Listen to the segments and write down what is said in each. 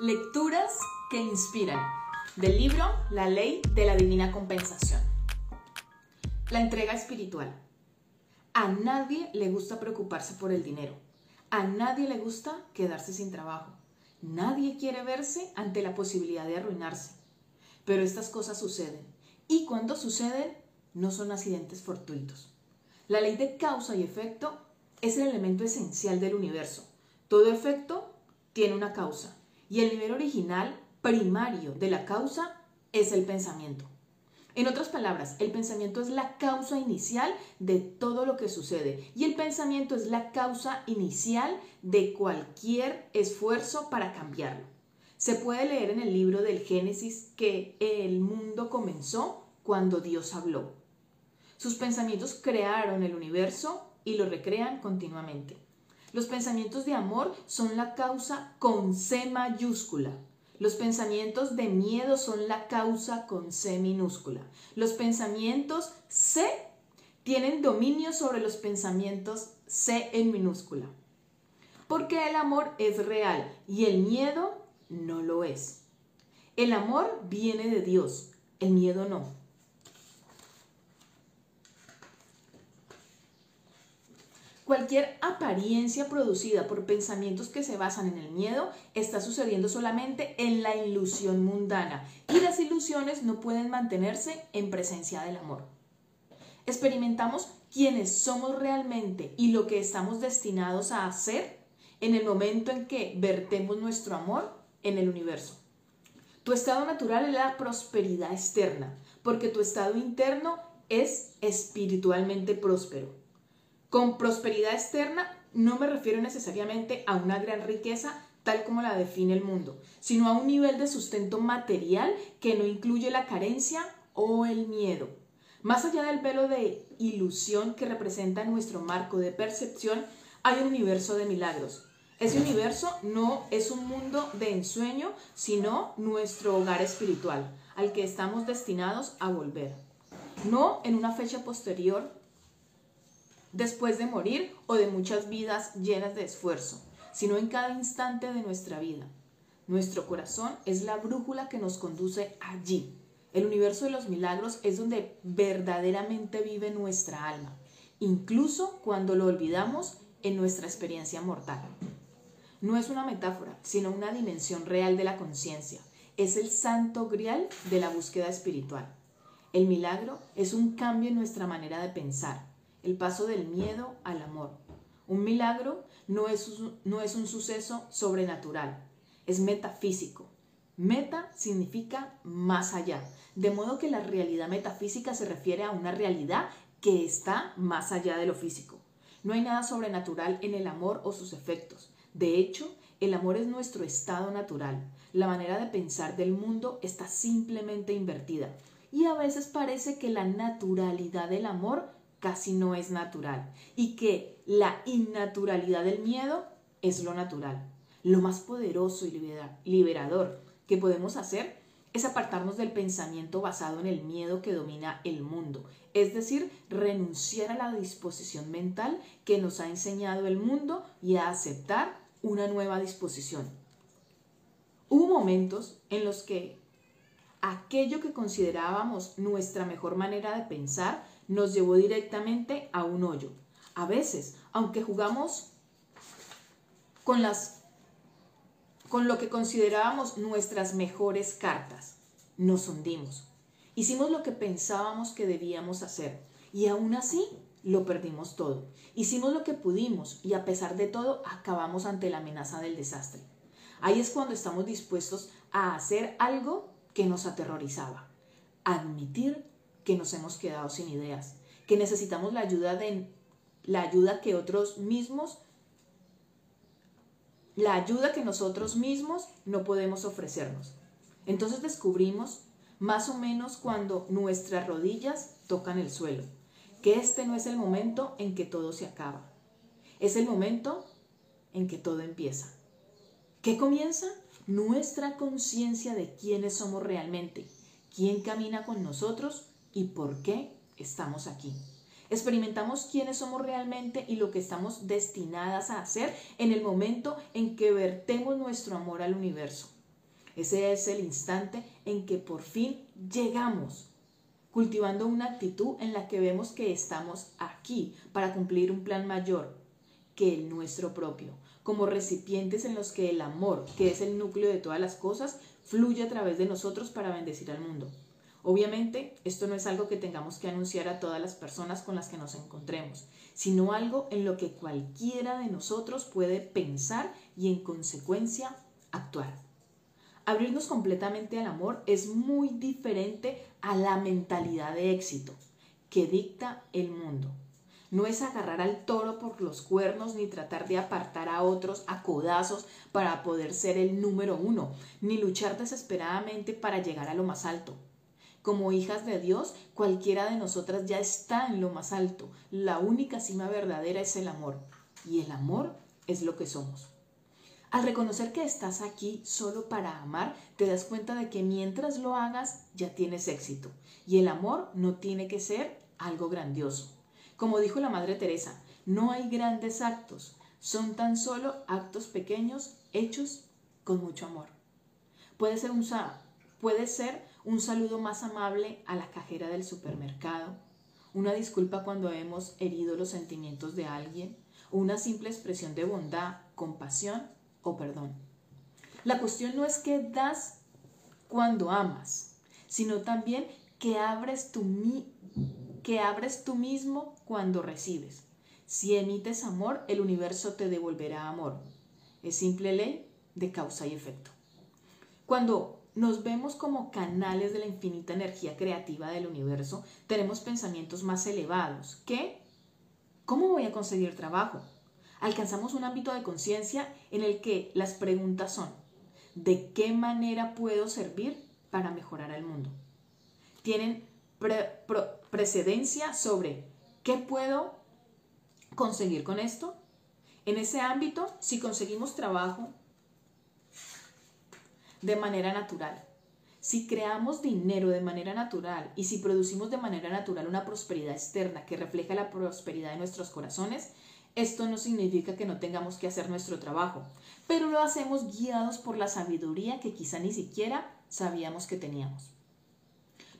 Lecturas que inspiran. Del libro La ley de la divina compensación. La entrega espiritual. A nadie le gusta preocuparse por el dinero. A nadie le gusta quedarse sin trabajo. Nadie quiere verse ante la posibilidad de arruinarse. Pero estas cosas suceden. Y cuando suceden, no son accidentes fortuitos. La ley de causa y efecto es el elemento esencial del universo. Todo efecto tiene una causa y el nivel original primario de la causa es el pensamiento. En otras palabras, el pensamiento es la causa inicial de todo lo que sucede y el pensamiento es la causa inicial de cualquier esfuerzo para cambiarlo. Se puede leer en el libro del Génesis que el mundo comenzó cuando Dios habló. Sus pensamientos crearon el universo y lo recrean continuamente. Los pensamientos de amor son la causa con C mayúscula. Los pensamientos de miedo son la causa con C minúscula. Los pensamientos C tienen dominio sobre los pensamientos C en minúscula. Porque el amor es real y el miedo no lo es. El amor viene de Dios, el miedo no. Cualquier apariencia producida por pensamientos que se basan en el miedo está sucediendo solamente en la ilusión mundana y las ilusiones no pueden mantenerse en presencia del amor. Experimentamos quiénes somos realmente y lo que estamos destinados a hacer en el momento en que vertemos nuestro amor en el universo. Tu estado natural es la prosperidad externa, porque tu estado interno es espiritualmente próspero. Con prosperidad externa no me refiero necesariamente a una gran riqueza tal como la define el mundo, sino a un nivel de sustento material que no incluye la carencia o el miedo. Más allá del velo de ilusión que representa nuestro marco de percepción, hay un universo de milagros. Ese universo no es un mundo de ensueño, sino nuestro hogar espiritual, al que estamos destinados a volver. No en una fecha posterior después de morir o de muchas vidas llenas de esfuerzo, sino en cada instante de nuestra vida. Nuestro corazón es la brújula que nos conduce allí. El universo de los milagros es donde verdaderamente vive nuestra alma, incluso cuando lo olvidamos en nuestra experiencia mortal. No es una metáfora, sino una dimensión real de la conciencia. Es el santo grial de la búsqueda espiritual. El milagro es un cambio en nuestra manera de pensar, el paso del miedo al amor. Un milagro no es, no es un suceso sobrenatural, es metafísico. Meta significa más allá, de modo que la realidad metafísica se refiere a una realidad que está más allá de lo físico. No hay nada sobrenatural en el amor o sus efectos. De hecho, el amor es nuestro estado natural. La manera de pensar del mundo está simplemente invertida. Y a veces parece que la naturalidad del amor casi no es natural y que la innaturalidad del miedo es lo natural. Lo más poderoso y liberador que podemos hacer es apartarnos del pensamiento basado en el miedo que domina el mundo, es decir, renunciar a la disposición mental que nos ha enseñado el mundo y a aceptar una nueva disposición. Hubo momentos en los que aquello que considerábamos nuestra mejor manera de pensar nos llevó directamente a un hoyo. A veces, aunque jugamos con las con lo que considerábamos nuestras mejores cartas, nos hundimos. Hicimos lo que pensábamos que debíamos hacer y aún así lo perdimos todo. Hicimos lo que pudimos y a pesar de todo acabamos ante la amenaza del desastre. Ahí es cuando estamos dispuestos a hacer algo que nos aterrorizaba. Admitir que nos hemos quedado sin ideas, que necesitamos la ayuda de la ayuda que otros mismos la ayuda que nosotros mismos no podemos ofrecernos. Entonces descubrimos más o menos cuando nuestras rodillas tocan el suelo, que este no es el momento en que todo se acaba. Es el momento en que todo empieza. ¿Qué comienza? Nuestra conciencia de quiénes somos realmente, quién camina con nosotros y por qué estamos aquí. Experimentamos quiénes somos realmente y lo que estamos destinadas a hacer en el momento en que vertemos nuestro amor al universo. Ese es el instante en que por fin llegamos, cultivando una actitud en la que vemos que estamos aquí para cumplir un plan mayor que el nuestro propio, como recipientes en los que el amor, que es el núcleo de todas las cosas, fluye a través de nosotros para bendecir al mundo. Obviamente, esto no es algo que tengamos que anunciar a todas las personas con las que nos encontremos, sino algo en lo que cualquiera de nosotros puede pensar y en consecuencia actuar. Abrirnos completamente al amor es muy diferente a la mentalidad de éxito que dicta el mundo. No es agarrar al toro por los cuernos ni tratar de apartar a otros a codazos para poder ser el número uno, ni luchar desesperadamente para llegar a lo más alto. Como hijas de Dios, cualquiera de nosotras ya está en lo más alto. La única cima verdadera es el amor. Y el amor es lo que somos. Al reconocer que estás aquí solo para amar, te das cuenta de que mientras lo hagas ya tienes éxito. Y el amor no tiene que ser algo grandioso. Como dijo la Madre Teresa, no hay grandes actos, son tan solo actos pequeños hechos con mucho amor. Puede ser un, puede ser un saludo más amable a la cajera del supermercado, una disculpa cuando hemos herido los sentimientos de alguien, una simple expresión de bondad, compasión o perdón. La cuestión no es que das cuando amas, sino también que abres tú, que abres tú mismo cuando recibes. Si emites amor, el universo te devolverá amor. Es simple ley de causa y efecto. Cuando nos vemos como canales de la infinita energía creativa del universo, tenemos pensamientos más elevados que ¿cómo voy a conseguir trabajo? alcanzamos un ámbito de conciencia en el que las preguntas son, ¿de qué manera puedo servir para mejorar al mundo? Tienen precedencia sobre qué puedo conseguir con esto. En ese ámbito, si conseguimos trabajo de manera natural, si creamos dinero de manera natural y si producimos de manera natural una prosperidad externa que refleja la prosperidad de nuestros corazones, esto no significa que no tengamos que hacer nuestro trabajo, pero lo hacemos guiados por la sabiduría que quizá ni siquiera sabíamos que teníamos.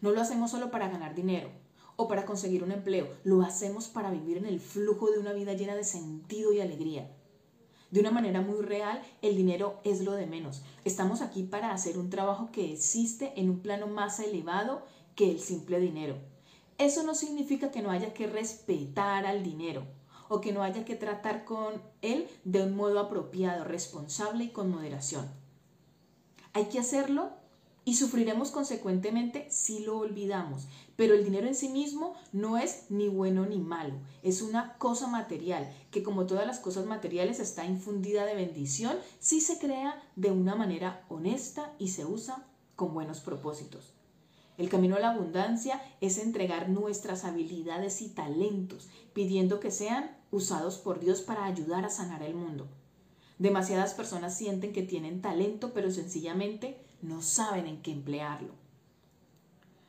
No lo hacemos solo para ganar dinero o para conseguir un empleo, lo hacemos para vivir en el flujo de una vida llena de sentido y alegría. De una manera muy real, el dinero es lo de menos. Estamos aquí para hacer un trabajo que existe en un plano más elevado que el simple dinero. Eso no significa que no haya que respetar al dinero o que no haya que tratar con él de un modo apropiado, responsable y con moderación. Hay que hacerlo y sufriremos consecuentemente si lo olvidamos. Pero el dinero en sí mismo no es ni bueno ni malo, es una cosa material que como todas las cosas materiales está infundida de bendición si se crea de una manera honesta y se usa con buenos propósitos. El camino a la abundancia es entregar nuestras habilidades y talentos, pidiendo que sean usados por Dios para ayudar a sanar el mundo. Demasiadas personas sienten que tienen talento, pero sencillamente no saben en qué emplearlo.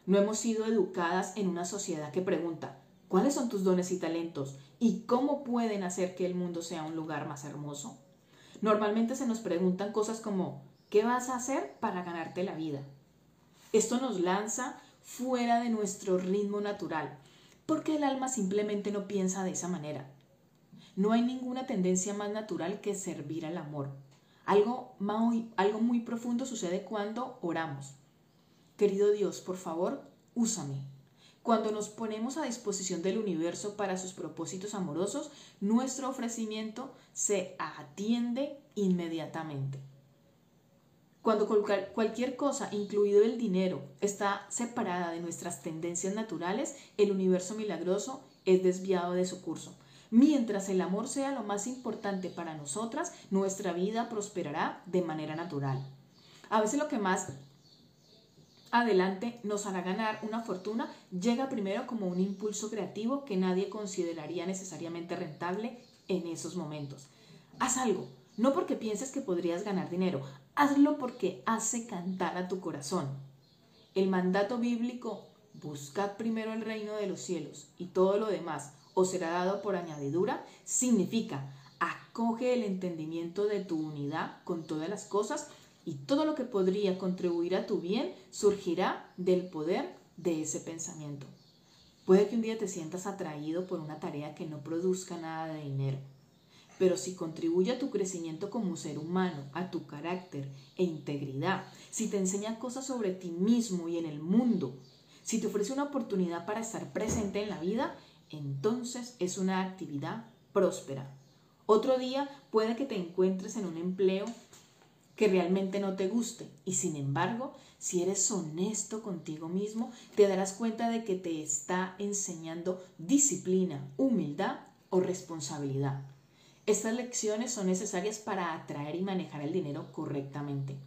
No hemos sido educadas en una sociedad que pregunta, ¿cuáles son tus dones y talentos? ¿Y cómo pueden hacer que el mundo sea un lugar más hermoso? Normalmente se nos preguntan cosas como, ¿qué vas a hacer para ganarte la vida? Esto nos lanza fuera de nuestro ritmo natural, porque el alma simplemente no piensa de esa manera. No hay ninguna tendencia más natural que servir al amor. Algo muy, algo muy profundo sucede cuando oramos. Querido Dios, por favor, úsame. Cuando nos ponemos a disposición del universo para sus propósitos amorosos, nuestro ofrecimiento se atiende inmediatamente. Cuando cualquier cosa, incluido el dinero, está separada de nuestras tendencias naturales, el universo milagroso es desviado de su curso. Mientras el amor sea lo más importante para nosotras, nuestra vida prosperará de manera natural. A veces lo que más adelante nos hará ganar una fortuna llega primero como un impulso creativo que nadie consideraría necesariamente rentable en esos momentos. Haz algo, no porque pienses que podrías ganar dinero, hazlo porque hace cantar a tu corazón. El mandato bíblico, buscad primero el reino de los cielos y todo lo demás os será dado por añadidura, significa acoge el entendimiento de tu unidad con todas las cosas y todo lo que podría contribuir a tu bien surgirá del poder de ese pensamiento. Puede que un día te sientas atraído por una tarea que no produzca nada de dinero, pero si contribuye a tu crecimiento como ser humano, a tu carácter e integridad, si te enseña cosas sobre ti mismo y en el mundo, si te ofrece una oportunidad para estar presente en la vida, entonces es una actividad próspera. Otro día puede que te encuentres en un empleo que realmente no te guste y sin embargo, si eres honesto contigo mismo, te darás cuenta de que te está enseñando disciplina, humildad o responsabilidad. Estas lecciones son necesarias para atraer y manejar el dinero correctamente.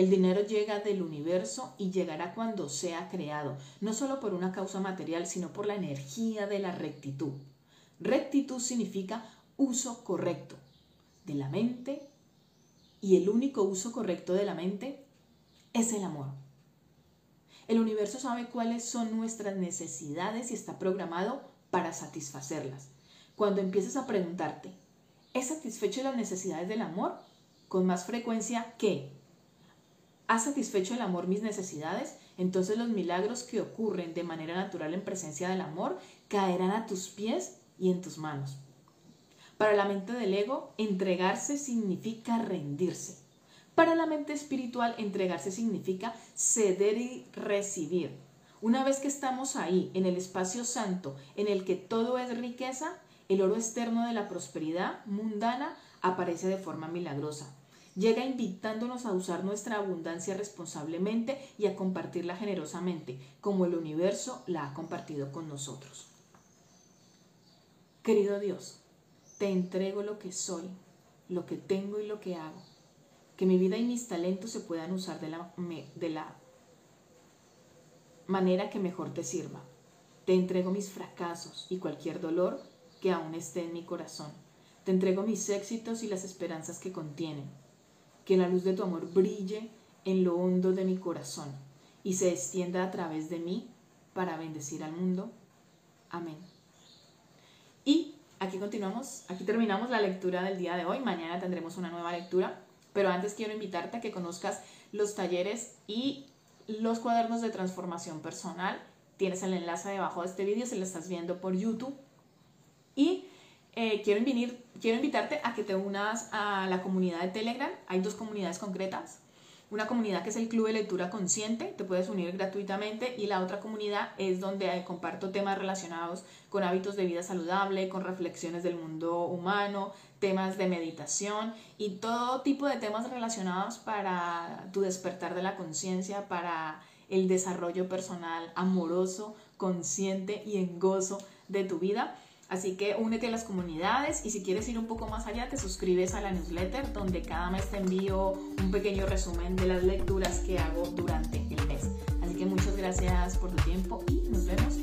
El dinero llega del universo y llegará cuando sea creado, no solo por una causa material, sino por la energía de la rectitud. Rectitud significa uso correcto de la mente y el único uso correcto de la mente es el amor. El universo sabe cuáles son nuestras necesidades y está programado para satisfacerlas. Cuando empieces a preguntarte, ¿he satisfecho las necesidades del amor? Con más frecuencia que ¿Ha satisfecho el amor mis necesidades? Entonces los milagros que ocurren de manera natural en presencia del amor caerán a tus pies y en tus manos. Para la mente del ego, entregarse significa rendirse. Para la mente espiritual, entregarse significa ceder y recibir. Una vez que estamos ahí, en el espacio santo, en el que todo es riqueza, el oro externo de la prosperidad mundana aparece de forma milagrosa llega invitándonos a usar nuestra abundancia responsablemente y a compartirla generosamente, como el universo la ha compartido con nosotros. Querido Dios, te entrego lo que soy, lo que tengo y lo que hago. Que mi vida y mis talentos se puedan usar de la, de la manera que mejor te sirva. Te entrego mis fracasos y cualquier dolor que aún esté en mi corazón. Te entrego mis éxitos y las esperanzas que contienen que la luz de tu amor brille en lo hondo de mi corazón y se extienda a través de mí para bendecir al mundo. Amén. Y aquí continuamos, aquí terminamos la lectura del día de hoy. Mañana tendremos una nueva lectura, pero antes quiero invitarte a que conozcas los talleres y los cuadernos de transformación personal. Tienes el enlace debajo de este vídeo si lo estás viendo por YouTube. Y eh, quiero, quiero invitarte a que te unas a la comunidad de Telegram. Hay dos comunidades concretas. Una comunidad que es el Club de Lectura Consciente, te puedes unir gratuitamente, y la otra comunidad es donde comparto temas relacionados con hábitos de vida saludable, con reflexiones del mundo humano, temas de meditación y todo tipo de temas relacionados para tu despertar de la conciencia, para el desarrollo personal amoroso, consciente y en gozo de tu vida. Así que únete a las comunidades y si quieres ir un poco más allá, te suscribes a la newsletter donde cada mes te envío un pequeño resumen de las lecturas que hago durante el mes. Así que muchas gracias por tu tiempo y nos vemos